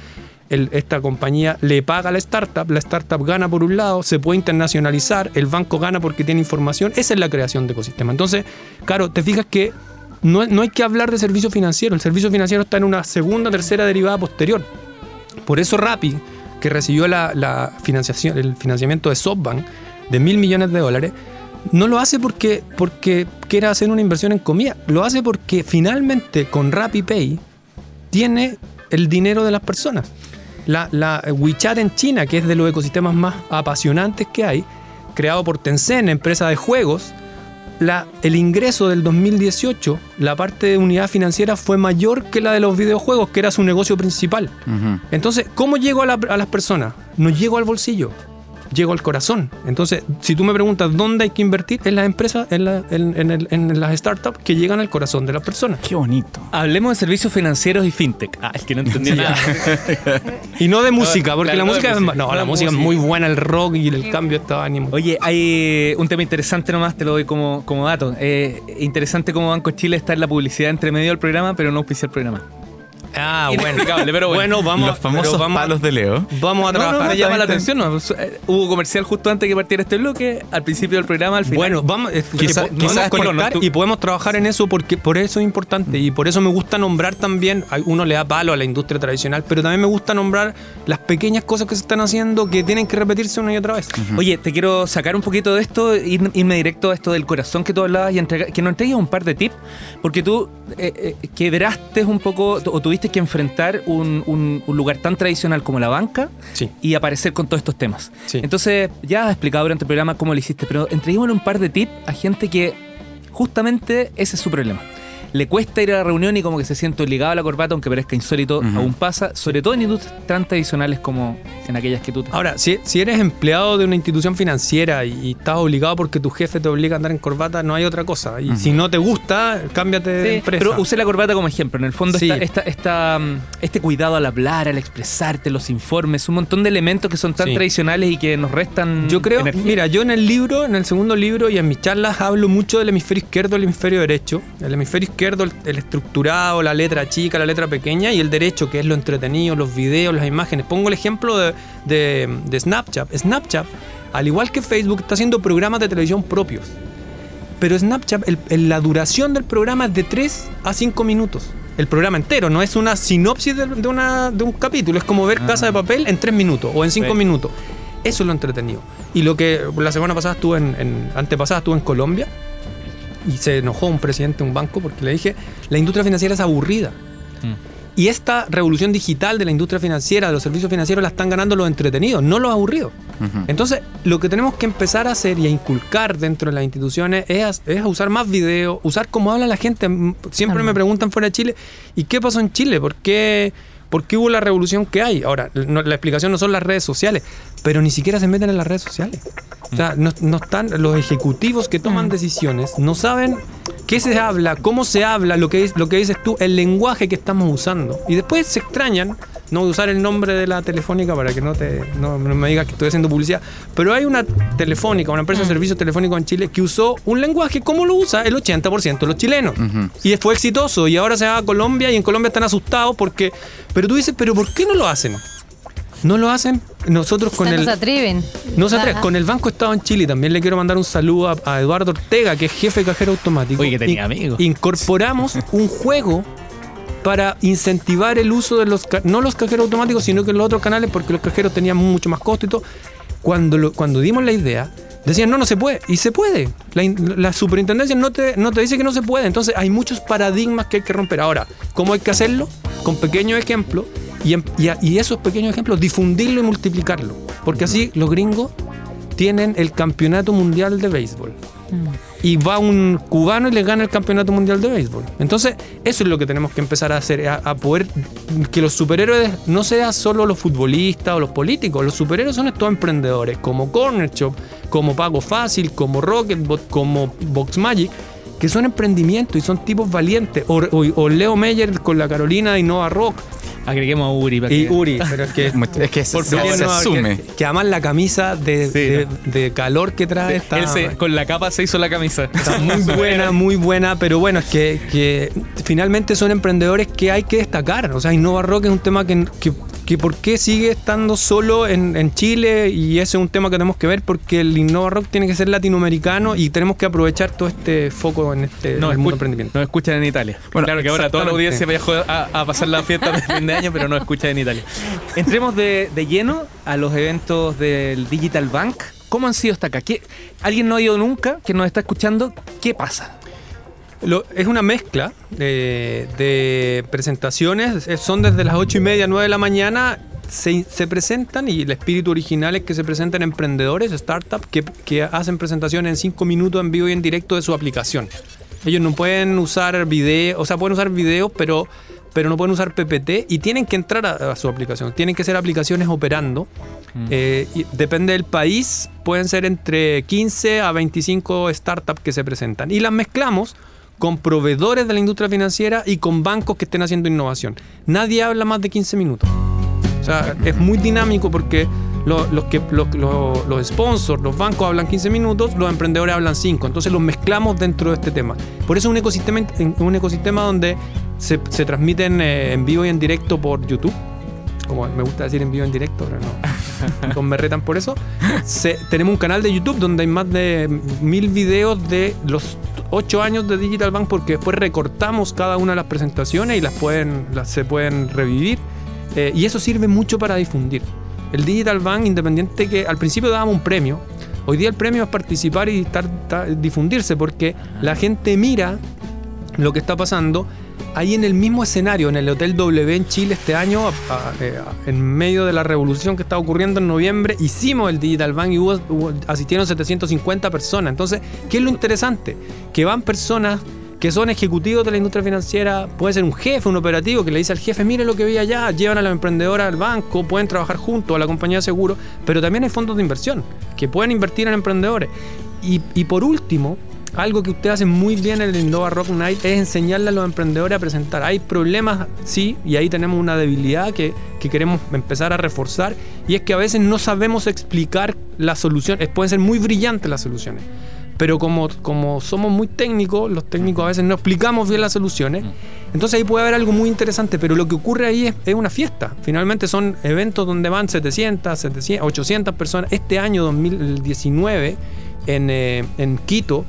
Speaker 4: El- esta compañía le paga a la startup, la startup gana por un lado, se puede internacionalizar, el banco gana porque tiene información, esa es la creación de ecosistema. Entonces, claro, te fijas que no, no hay que hablar de servicio financiero, el servicio financiero está en una segunda, tercera derivada posterior. Por eso Rappi, que recibió la, financiación, el financiamiento de SoftBank de mil millones de dólares, no lo hace porque, porque quiera hacer una inversión en comida, lo hace porque finalmente con Rappi Pay tiene el dinero de las personas. La, la WeChat en China, que es de los ecosistemas más apasionantes que hay, creado por Tencent, empresa de juegos, la, el ingreso del 2018, la parte de unidad financiera fue mayor que la de los videojuegos, que era su negocio principal. Entonces, ¿cómo llego a, la- a las personas? No llego al bolsillo. Llego al corazón. Entonces, si tú me preguntas dónde hay que invertir, en las empresas, en, la- en- en el- en las startups que llegan al corazón de las personas.
Speaker 5: Qué bonito.
Speaker 2: Hablemos de servicios financieros y fintech. Ah, es que no entendí nada. <laughs>
Speaker 4: Y no de música, porque
Speaker 2: claro,
Speaker 4: la
Speaker 2: no
Speaker 4: música, es,
Speaker 2: música,
Speaker 4: no,
Speaker 2: no
Speaker 4: la música es muy buena, el rock y el cambio de ánimo.
Speaker 2: Oye, hay un tema interesante nomás, te lo doy como, como dato. Eh, interesante cómo Banco Chile está en la publicidad entre medio del programa, pero no auspicia el programa.
Speaker 4: Ah, <laughs> bueno.
Speaker 2: Pero bueno.
Speaker 4: vamos,
Speaker 5: Los famosos
Speaker 4: pero vamos,
Speaker 5: palos de Leo.
Speaker 4: vamos a
Speaker 2: No, no,
Speaker 4: trabajar.
Speaker 2: no, llama la atención. ¿no? Eh, Hubo comercial justo antes que partiera este bloque, al principio del programa, al final.
Speaker 4: Bueno, vamos, es que
Speaker 5: Quizá- quizás-
Speaker 4: conectar
Speaker 2: no, tú-
Speaker 4: y podemos trabajar en eso porque por eso es importante y por eso me gusta nombrar también, uno le da palo a la industria tradicional, pero también me gusta nombrar las pequeñas cosas que se están haciendo que tienen que repetirse una y otra vez.
Speaker 2: Oye, te quiero sacar un poquito de esto, ir- irme directo a esto del corazón que tú hablabas y entrega- que nos entregues un par de tips, porque tú eh, eh, quebraste un poco o tuviste que enfrentar un, un- un lugar tan tradicional como la banca
Speaker 4: Sí.
Speaker 2: y aparecer con todos estos temas.
Speaker 4: Sí.
Speaker 2: Entonces, ya has explicado durante el programa cómo lo hiciste, pero entreguémosle un par de tips a gente que justamente ese es su problema. Le cuesta ir a la reunión y como que se siente obligado a la corbata, aunque parezca insólito, aún pasa, sobre todo en industrias tan tradicionales como en aquellas que tú
Speaker 4: Ahora, si, si eres empleado de una institución financiera y, y estás obligado porque tu jefe te obliga a andar en corbata, no hay otra cosa. Y si no te gusta, cámbiate de empresa.
Speaker 2: pero usé la corbata como ejemplo. En el fondo,
Speaker 4: Sí.
Speaker 2: esta, esta- esta, mm, este cuidado al hablar, al expresarte, los informes, un montón de elementos que son tan
Speaker 4: Sí.
Speaker 2: tradicionales y que nos restan.
Speaker 4: Yo creo,
Speaker 2: energía.
Speaker 4: mira, yo en el libro, en el segundo libro y en mis charlas hablo mucho del hemisferio izquierdo y el hemisferio derecho. El hemisferio izquierdo, el, el estructurado, la letra chica, la letra pequeña, y el derecho, que es lo entretenido, los videos, las imágenes. Pongo el ejemplo de, de- de Snapchat. Snapchat, al igual que Facebook, está haciendo programas de televisión propios. Pero Snapchat, el- el- la duración del programa es de 3 a 5 minutos. El programa entero, no es una sinopsis de, de una, de un capítulo, es como ver Casa de Papel en 3 minutos o en 5
Speaker 2: Sí.
Speaker 4: minutos. Eso es lo entretenido. Y lo que la semana pasada estuve en, en- antepasada estuve en Colombia y se enojó un presidente de un banco porque le dije, la industria financiera es aburrida.
Speaker 2: Mm.
Speaker 4: Y esta revolución digital de la industria financiera, de los servicios financieros, la están ganando los entretenidos, no los aburridos. Entonces, lo que tenemos que empezar a hacer y a inculcar dentro de las instituciones es a, es a usar más video, usar cómo habla la gente. Siempre me preguntan fuera de Chile, ¿y qué pasó en Chile? ¿Por qué, por qué hubo la revolución que hay? Ahora, no- la explicación no son las redes sociales, pero ni siquiera se meten en las redes sociales. O sea, no, no están, los ejecutivos que toman decisiones no saben qué se habla, cómo se habla, lo que, es, lo que dices tú, el lenguaje que estamos usando. Y después se extrañan, no voy a usar el nombre de la telefónica para que no, te, no, no me digas que estoy haciendo publicidad, pero hay una telefónica, una empresa de servicios telefónicos en Chile que usó un lenguaje como lo usa el 80% de los chilenos. Y fue exitoso y ahora se va a Colombia y en Colombia están asustados porque... Pero tú dices, pero ¿por qué no lo hacen? No lo hacen nosotros con el...
Speaker 3: no se atreven.
Speaker 4: No se atreve.
Speaker 3: Ajá.
Speaker 4: Con el Banco Estado en Chile también le quiero mandar un saludo a, a Eduardo Ortega, que es jefe de cajero automático.
Speaker 2: Oye, que tenía
Speaker 4: In-
Speaker 2: amigos.
Speaker 4: Incorporamos <laughs> un juego para incentivar el uso de los, no los cajeros automáticos, sino que los otros canales, porque los cajeros tenían mucho más costo y todo. Cuando, cuando dimos la idea, decían, no, no se puede. Y se puede. La, in- la superintendencia no te, no te dice que no se puede. Entonces hay muchos paradigmas que hay que romper. Ahora, ¿cómo hay que hacerlo? Con pequeños ejemplos. Y, y esos pequeños ejemplos, difundirlo y multiplicarlo. Porque así los gringos tienen el campeonato mundial de béisbol. Y va un cubano y le gana el campeonato mundial de béisbol. Entonces, eso es lo que tenemos que empezar a hacer, a, poder que los superhéroes no sean solo los futbolistas o los políticos. Los superhéroes son estos emprendedores, como Corner Shop, como Pago Fácil, como Rocketbot, como Box Magic, que son emprendimientos y son tipos valientes. O, o- Leo Meyer con la Carolina de Innova Rock.
Speaker 2: Agreguemos a Uri. para
Speaker 4: Y
Speaker 2: que-
Speaker 4: Uri, <laughs> pero es que <laughs>
Speaker 5: Es que se,
Speaker 4: por
Speaker 5: se- asume.
Speaker 4: Que, que además la camisa de,
Speaker 2: Sí,
Speaker 4: de-
Speaker 2: no.
Speaker 4: de calor que trae está,
Speaker 2: Él se- con la capa se hizo la camisa.
Speaker 4: está <laughs> muy buena, muy buena, pero bueno, es que, que finalmente son emprendedores que hay que destacar. O sea, Innova Rock es un tema que, que, que por qué sigue estando solo en, en Chile y ese es un tema que tenemos que ver porque el Innova Rock tiene que ser latinoamericano y tenemos que aprovechar todo este foco en este en
Speaker 2: No,
Speaker 4: el mundo
Speaker 2: escu-
Speaker 4: emprendimiento.
Speaker 2: nos escuchan en Italia.
Speaker 5: Bueno,
Speaker 2: claro que ahora toda la audiencia viajó a, a pasar la fiesta de fin de año, pero no escuchan en Italia. Entremos de, de lleno a los eventos del Digital Bank. ¿Cómo han sido hasta acá? ¿Qué- ¿Alguien no ha ido nunca que nos está escuchando? ¿Qué pasa?
Speaker 4: Lo- es una mezcla de, de presentaciones, es- son desde las 8 y media, 9 de la mañana, se, se presentan y el espíritu original es que se presenten emprendedores, startups, que, que hacen presentaciones en 5 minutos en vivo y en directo de su aplicación. Ellos no pueden usar video, o sea, pueden usar videos, pero, pero no pueden usar PPT y tienen que entrar a, a su aplicación. Tienen que ser aplicaciones operando. Eh, y depende del país, pueden ser entre 15 a 25 startups que se presentan. Y las mezclamos con proveedores de la industria financiera y con bancos que estén haciendo innovación. Nadie habla más de 15 minutos. O sea, es muy dinámico porque lo- los, que, los- los sponsors, los bancos hablan 15 minutos, los emprendedores hablan 5. Entonces los mezclamos dentro de este tema. Por eso es un ecosistema, un ecosistema donde se, se transmiten eh, en vivo y en directo por YouTube. Como me gusta decir en vivo y en directo, pero no. <laughs> Con me retan por eso. Se- tenemos un canal de YouTube donde hay más de mil videos de los ocho años de Digital Bank porque después recortamos cada una de las presentaciones y las pueden, las, se pueden revivir. Eh, y eso sirve mucho para difundir. El Digital Bank, independiente que al principio dábamos un premio, hoy día el premio es participar y estar, estar- difundirse porque la gente mira lo que está pasando ahí en el mismo escenario, en el Hotel W en Chile este año, eh, en medio de la revolución que está ocurriendo en noviembre, hicimos el Digital Bank y hubo- asistieron 750 personas. Entonces, ¿qué es lo interesante? Que van personas que son ejecutivos de la industria financiera, puede ser un jefe, un operativo que le dice al jefe, mire lo que vi allá, llevan a la emprendedora al banco, pueden trabajar juntos a la compañía de seguro, pero también hay fondos de inversión que pueden invertir en emprendedores. Y por último, algo que usted hace muy bien en el Innova Rock Night es enseñarle a los emprendedores a presentar. Hay problemas, sí, y ahí tenemos una debilidad que, que queremos empezar a reforzar, y es que a veces no sabemos explicar las soluciones. Pueden ser muy brillantes las soluciones, pero como, como somos muy técnicos, los técnicos a veces no explicamos bien las soluciones. Entonces ahí puede haber algo muy interesante, pero lo que ocurre ahí es, es una fiesta. Finalmente son eventos donde van 700, 700 800 personas. Este año 2019, en, eh, en Quito,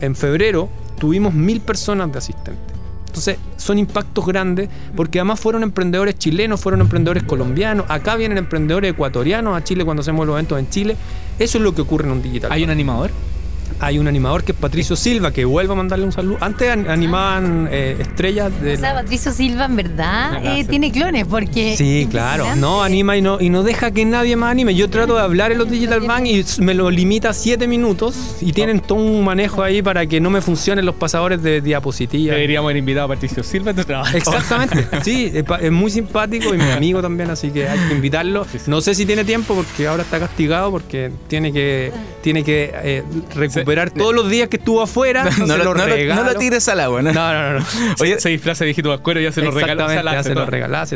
Speaker 4: en febrero, tuvimos mil personas de asistentes. Entonces, son impactos grandes porque además fueron emprendedores chilenos, fueron emprendedores colombianos, acá vienen emprendedores ecuatorianos a Chile cuando hacemos los eventos en Chile. Eso es lo que ocurre en un digital.
Speaker 2: ¿Hay un animador?
Speaker 4: Hay un animador que es Patricio Silva, que vuelvo a mandarle un saludo. Antes an- animaban eh, estrellas de...
Speaker 3: O sea, Patricio Silva en verdad
Speaker 2: Ajá,
Speaker 3: eh, tiene clones porque...
Speaker 4: Sí, claro. No anima y no, y no deja que nadie más anime. Yo trato de hablar en los Digital Bank y me lo limita a 7 minutos y tienen todo un manejo ahí para que no me funcionen los pasadores de diapositivas.
Speaker 2: Deberíamos haber invitado a Patricio Silva a tu trabajo.
Speaker 4: Exactamente, <laughs> sí, es, muy simpático y mi amigo también, así que hay que invitarlo. No sé si tiene tiempo porque ahora está castigado porque tiene que, tiene que eh, recuperar todos los días que estuvo afuera. <laughs>
Speaker 5: No,
Speaker 4: se
Speaker 5: lo, no lo-
Speaker 4: regalo.
Speaker 5: no lo tires al agua, ¿no?
Speaker 4: No, no. <laughs>
Speaker 2: Oye, se disfraza de viejito vascuero y ya se lo regaló.
Speaker 4: Exactamente,
Speaker 2: o sea, la
Speaker 4: ya
Speaker 2: hace
Speaker 4: se lo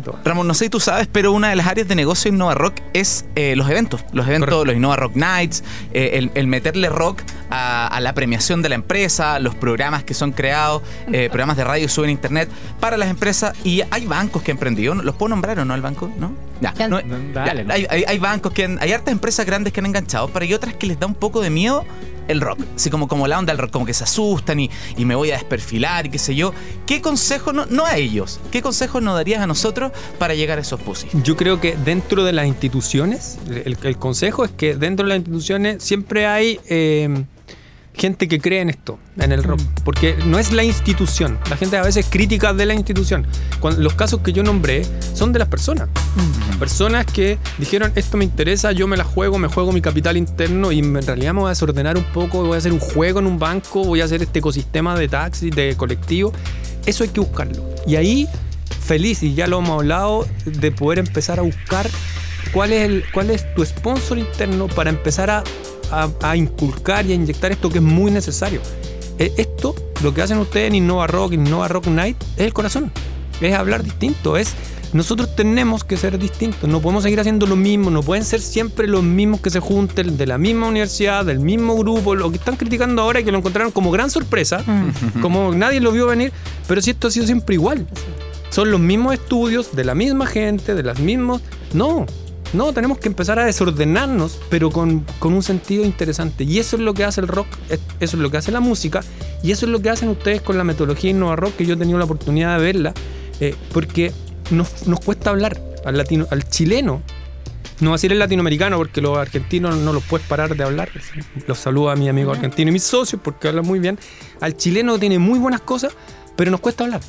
Speaker 4: todo.
Speaker 5: Ramón, no sé si tú sabes, pero una de las áreas de negocio en Innova Rock es eh, los eventos. Los eventos,
Speaker 4: Correcto.
Speaker 5: los Innova Rock Nights, eh, el, el meterle rock a, a la premiación de la empresa, los programas que son creados, eh, <laughs> programas de radio suben a internet para las empresas. Y hay bancos que han emprendido. ¿Los puedo nombrar o no al banco? ¿No? Ya. No,
Speaker 2: Dale,
Speaker 5: ya,
Speaker 2: no.
Speaker 5: hay, hay- hay bancos que han- hay hartas empresas grandes que han enganchado, pero hay otras que les da un poco de miedo el rock. Así como, como la onda del rock, como que se asustan y, y me voy a desperfilar y qué sé yo. ¿Qué consejo, no, no a ellos, qué consejos nos darías a nosotros para llegar a esos pusis?
Speaker 4: Yo creo que dentro de las instituciones, el, el consejo es que dentro de las instituciones siempre hay eh, gente que cree en esto, en el rock. Porque no es la institución. La gente a veces crítica de la institución. Cuando, los casos que yo nombré son de las personas. Personas que dijeron, esto me interesa, yo me la juego, me juego mi capital interno y en realidad me voy a desordenar un poco, voy a hacer un juego en un banco, voy a hacer este ecosistema de taxis, de colectivo. Eso hay que buscarlo. Y ahí, feliz, y ya lo hemos hablado, de poder empezar a buscar cuál es, el, cuál es tu sponsor interno para empezar a, a- a inculcar y a inyectar esto que es muy necesario. Eh, Esto, lo que hacen ustedes en Innova Rock, Innova Rock Night, es el corazón. Es hablar distinto. Es nosotros tenemos que ser distintos. No podemos seguir haciendo lo mismo. No pueden ser siempre los mismos que se junten de la misma universidad, del mismo grupo. Lo que están criticando ahora y que lo encontraron como gran sorpresa, como nadie lo vio venir. Pero si esto ha sido siempre igual. Son los mismos estudios, de la misma gente, de las mismas. No, no, tenemos que empezar a desordenarnos, pero con, con un sentido interesante. Y eso es lo que hace el rock, es- eso es lo que hace la música, y eso es lo que hacen ustedes con la metodología Innova Rock, que yo he tenido la oportunidad de verla, eh, porque nos, nos cuesta hablar al, latino, al chileno. No va a decir el latinoamericano, porque los argentinos no los puedes parar de hablar. Los saludo a mi amigo argentino y mis socios, porque hablan muy bien. Al chileno tiene muy buenas cosas, pero nos cuesta hablar.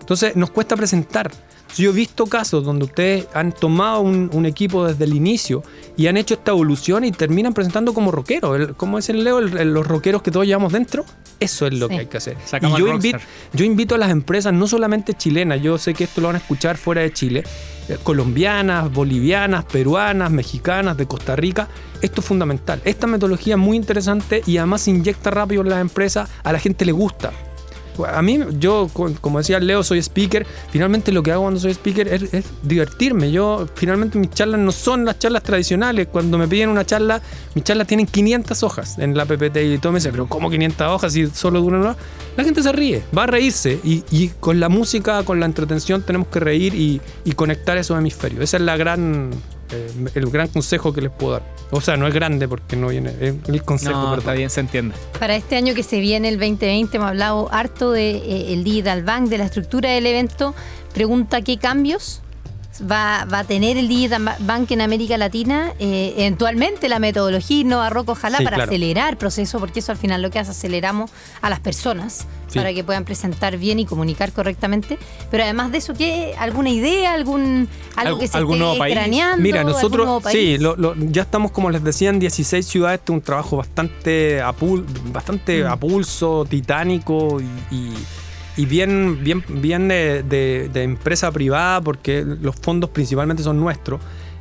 Speaker 4: Entonces nos cuesta presentar. Yo he visto casos donde ustedes han tomado un, un equipo desde el inicio y han hecho esta evolución y terminan presentando como rockeros. ¿Cómo es el Leo? El- el- los rockeros que todos llevamos dentro. Eso es lo
Speaker 3: Sí.
Speaker 4: que hay que hacer.
Speaker 2: Sacamos
Speaker 4: y yo invito, yo invito a las empresas, no solamente chilenas, yo sé que esto lo van a escuchar fuera de Chile, eh, colombianas, bolivianas, peruanas, mexicanas, de Costa Rica. Esto es fundamental. Esta metodología es muy interesante y además se inyecta rápido en las empresas, a la gente le gusta. A mí, yo, co- como decía Leo, soy speaker. Finalmente lo que hago cuando soy speaker es, es divertirme. Yo, finalmente, mis charlas no son las charlas tradicionales. Cuando me piden una charla, mis charlas tienen 500 hojas en la PPT y todo me dice, pero ¿cómo 500 hojas si solo dura una hora? La gente se ríe, va a reírse. Y, y con la música, con la entretención, tenemos que reír y, y conectar esos hemisferios. Ese es la gran, eh, el gran consejo que les puedo dar. O sea, no es grande porque no viene, es el consejo,
Speaker 2: No, está bien, se entiende.
Speaker 3: Para este año que se viene, el 2020, hemos hablado harto del de, eh, el Digital Bank, de la estructura del evento. Pregunta qué cambios va, va a tener el Digital Bank en América Latina, eh, eventualmente la metodología Innova Rock, ojalá
Speaker 4: Sí,
Speaker 3: para
Speaker 4: claro.
Speaker 3: acelerar el proceso, porque eso al final lo que hace, aceleramos a las personas
Speaker 4: Sí.
Speaker 3: para que puedan presentar bien y comunicar correctamente. Pero además de eso, ¿qué? ¿Alguna idea? ¿Algún, algo que se
Speaker 2: algún
Speaker 3: esté craneando?
Speaker 4: Mira,
Speaker 3: ¿Algún
Speaker 4: nosotros
Speaker 3: nuevo país?
Speaker 4: sí, lo- lo- ya estamos, como les decía, en 16 ciudades. Este es un trabajo bastante a, pul- bastante
Speaker 3: Mm.
Speaker 4: a pulso, titánico y, y- y bien, bien, bien de, empresa privada, porque los fondos principalmente son nuestros.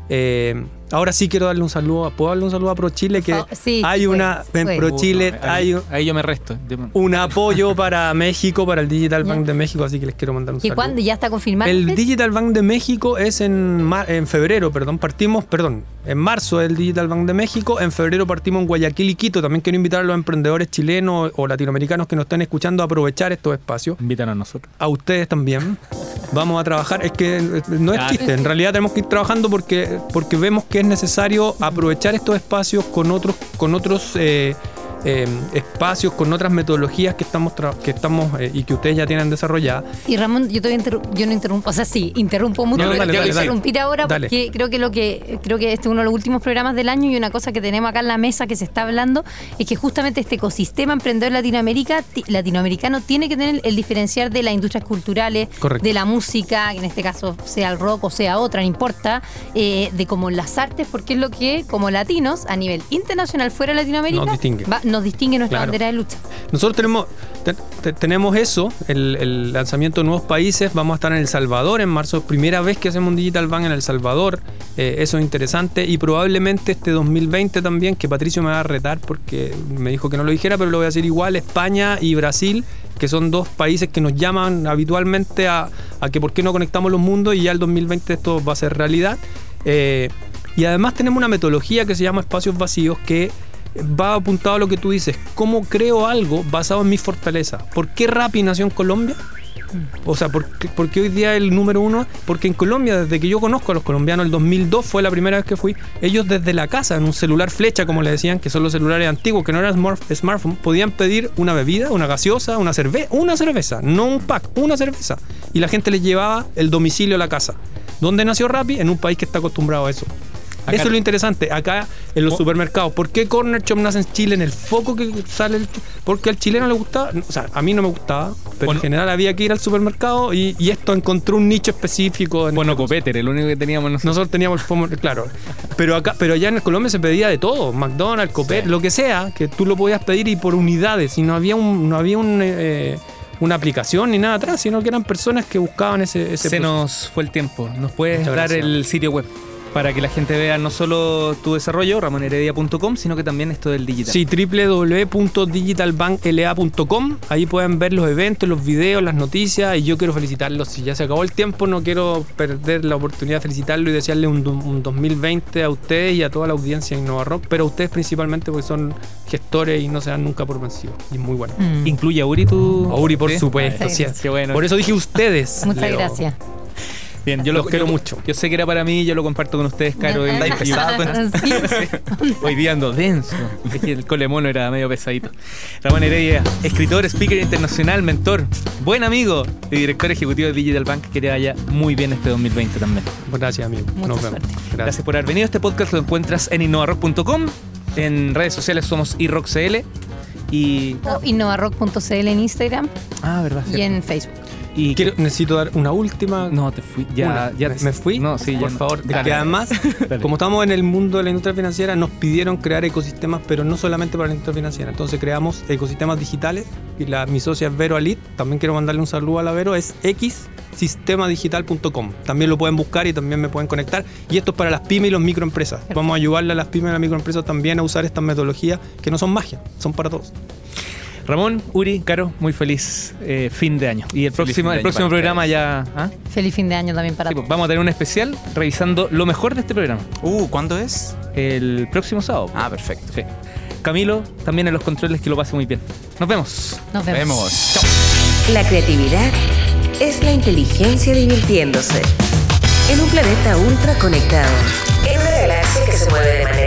Speaker 4: Eh, ahora sí quiero darle un saludo, ¿puedo darle un saludo a ProChile? Que
Speaker 3: sí,
Speaker 4: hay
Speaker 3: sí
Speaker 4: una,
Speaker 3: puede,
Speaker 4: en
Speaker 3: sí puede.
Speaker 4: ProChile
Speaker 2: Uh, no,
Speaker 4: hay
Speaker 2: ahí, ahí yo me resto.
Speaker 4: Un apoyo para México, para el Digital. Bank de México, así que les quiero mandar un
Speaker 3: ¿Y
Speaker 4: saludo.
Speaker 3: cuándo? ¿Ya está confirmado?
Speaker 4: El Digital Bank de México es en, en febrero, perdón, partimos, perdón, en marzo el Digital Bank de México, en febrero partimos en Guayaquil y Quito. También quiero invitar a los emprendedores chilenos o latinoamericanos que nos están escuchando a aprovechar estos espacios.
Speaker 2: Invitan a nosotros.
Speaker 4: A ustedes también. Vamos a trabajar. Es que no es
Speaker 2: Ah.
Speaker 4: chiste. En realidad tenemos que ir trabajando porque, porque vemos que es necesario aprovechar estos espacios con otros, con otros eh, eh, espacios, con otras metodologías que estamos, que estamos eh, y que ustedes ya tienen desarrolladas.
Speaker 3: Y Ramón, yo, te yo no interrumpo, o sea, sí, interrumpo mucho,
Speaker 4: No,
Speaker 3: pero
Speaker 4: dale,
Speaker 3: quiero
Speaker 4: dale, dale.
Speaker 3: interrumpir ahora porque creo que lo que creo que este es uno de los últimos programas del año y una cosa que tenemos acá en la mesa que se está hablando es que justamente este ecosistema emprendedor Latinoamérica, ti- latinoamericano tiene que tener el diferenciar de las industrias culturales,
Speaker 4: Correcto.
Speaker 3: de la música, que en este caso sea el rock o sea otra, no importa, eh, de como las artes, porque es lo que como latinos a nivel internacional fuera de Latinoamérica
Speaker 4: Nos distingue.
Speaker 3: va- nos distingue nuestra
Speaker 4: Claro.
Speaker 3: bandera de lucha.
Speaker 4: Nosotros tenemos, te- te- tenemos eso, el, el lanzamiento de nuevos países. Vamos a estar en El Salvador en marzo, primera vez que hacemos un Digital Bank en El Salvador. Eh, eso es interesante. Y probablemente este 2020 también, que Patricio me va a retar porque me dijo que no lo dijera, pero lo voy a hacer igual, España y Brasil, que son dos países que nos llaman habitualmente a, a que por qué no conectamos los mundos y ya el 2020 esto va a ser realidad. Eh, y además tenemos una metodología que se llama espacios vacíos que va apuntado a lo que tú dices. ¿Cómo creo algo basado en mi fortaleza? ¿Por qué Rappi nació en Colombia? O sea, ¿por qué, por qué hoy día el número uno? Porque en Colombia, desde que yo conozco a los colombianos, el 2002 fue la primera vez que fui, ellos desde la casa, en un celular flecha, como le decían, que son los celulares antiguos, que no eran smart- smartphone, podían pedir una bebida, una gaseosa, una cerveza, una cerveza, no un pack, una cerveza. Y la gente les llevaba el domicilio a la casa. ¿Dónde nació Rappi? En un país que está acostumbrado a eso.
Speaker 2: Acá-
Speaker 4: Eso es lo interesante. Acá en los
Speaker 2: Oh.
Speaker 4: supermercados. ¿Por qué Corner Shop nace en Chile en el foco que sale? El, porque al chileno le gustaba. O sea, a mí no me gustaba. Pero
Speaker 2: Bueno.
Speaker 4: en general había que ir al supermercado y, y esto encontró un nicho específico. En
Speaker 2: Bueno, Copeter, el único que teníamos nosotros.
Speaker 4: nosotros teníamos el claro. Pero acá, pero allá en Colombia se pedía de todo, McDonald's, Copet,
Speaker 2: Sí.
Speaker 4: lo que sea, que tú lo podías pedir y por unidades. Y no había un, no había un, eh, una aplicación ni nada atrás, sino que eran personas que buscaban ese, ese
Speaker 2: Se
Speaker 4: proceso.
Speaker 2: nos fue el tiempo. ¿Nos puedes
Speaker 4: Muchas
Speaker 2: dar
Speaker 4: gracias.
Speaker 2: el sitio web? Para que la gente vea no solo tu desarrollo, ramonheredia.com, sino que también esto del digital.
Speaker 4: Sí, www.digitalbankla.com. Ahí pueden ver los eventos, los videos, las noticias. Y yo quiero felicitarlos. Si ya se acabó el tiempo, no quiero perder la oportunidad de felicitarlo y desearle un, do- un 2020 a ustedes y a toda la audiencia en Innova Rock. Pero a ustedes principalmente porque son gestores y no se dan nunca por vencidos. Y muy bueno.
Speaker 3: Mm.
Speaker 2: ¿Incluye a Uri tu...?
Speaker 4: Auri, por
Speaker 2: ¿Sí?
Speaker 4: supuesto.
Speaker 3: Sí,
Speaker 4: sí.
Speaker 3: sí.
Speaker 2: Qué bueno.
Speaker 4: Por eso dije ustedes.
Speaker 3: Muchas
Speaker 4: Leo.
Speaker 3: gracias.
Speaker 2: Bien, yo
Speaker 4: Los
Speaker 2: lo
Speaker 4: quiero
Speaker 2: yo-
Speaker 4: mucho.
Speaker 2: Yo sé que era para mí, yo lo comparto con ustedes, Caro. y-. <laughs> Hoy día ando denso. Es que el colemono era medio pesadito. Ramón Heredia, escritor, speaker internacional, mentor, buen amigo y director ejecutivo de Digital Bank. Que te vaya muy bien este 2020 también.
Speaker 4: Gracias, amigo.
Speaker 3: Mucha
Speaker 4: Nos vemos. Gracias.
Speaker 2: Gracias por haber venido. Este podcast lo encuentras en innovarock.com. En redes sociales somos iRockCL. Y.
Speaker 3: O innovarock.cl en Instagram
Speaker 2: Ah, verdad.
Speaker 3: y en Facebook.
Speaker 2: Y
Speaker 4: Quiero- necesito dar una última.
Speaker 2: No, te fui. Ya, ya
Speaker 4: ¿Me, me fui?
Speaker 2: No, sí, ya
Speaker 4: Por
Speaker 2: no.
Speaker 4: favor.
Speaker 2: Dale.
Speaker 4: que además, <laughs>
Speaker 2: Dale.
Speaker 4: como estamos en el mundo de la industria financiera, nos pidieron crear ecosistemas, pero no solamente para la industria financiera. Entonces creamos ecosistemas digitales y la, mi socia es Vero Alit. También quiero mandarle un saludo a la Vero. Es xsistemadigital.com. También lo pueden buscar y también me pueden conectar. Y esto es para las pymes y los microempresas. Vamos a ayudarle a las pymes y a las microempresas también a usar estas metodologías que no son magia, son para todos.
Speaker 2: Ramón, Uri, Caro, muy feliz eh, fin de año. Y el
Speaker 5: Feliz
Speaker 2: próximo, el próximo programa ya. ¿ah?
Speaker 3: Feliz fin de año también para
Speaker 2: Sí, pues,
Speaker 3: todos.
Speaker 2: vamos a tener un especial revisando lo mejor de este programa.
Speaker 5: Uh, ¿cuándo es?
Speaker 2: El próximo sábado.
Speaker 5: Ah, perfecto.
Speaker 2: Sí. Camilo, también en los controles, que lo pase muy bien. Nos vemos.
Speaker 3: Nos vemos.
Speaker 5: Vemos. Chao.
Speaker 1: La creatividad es la inteligencia divirtiéndose. En un planeta ultra conectado. En una galaxia que se mueve de manera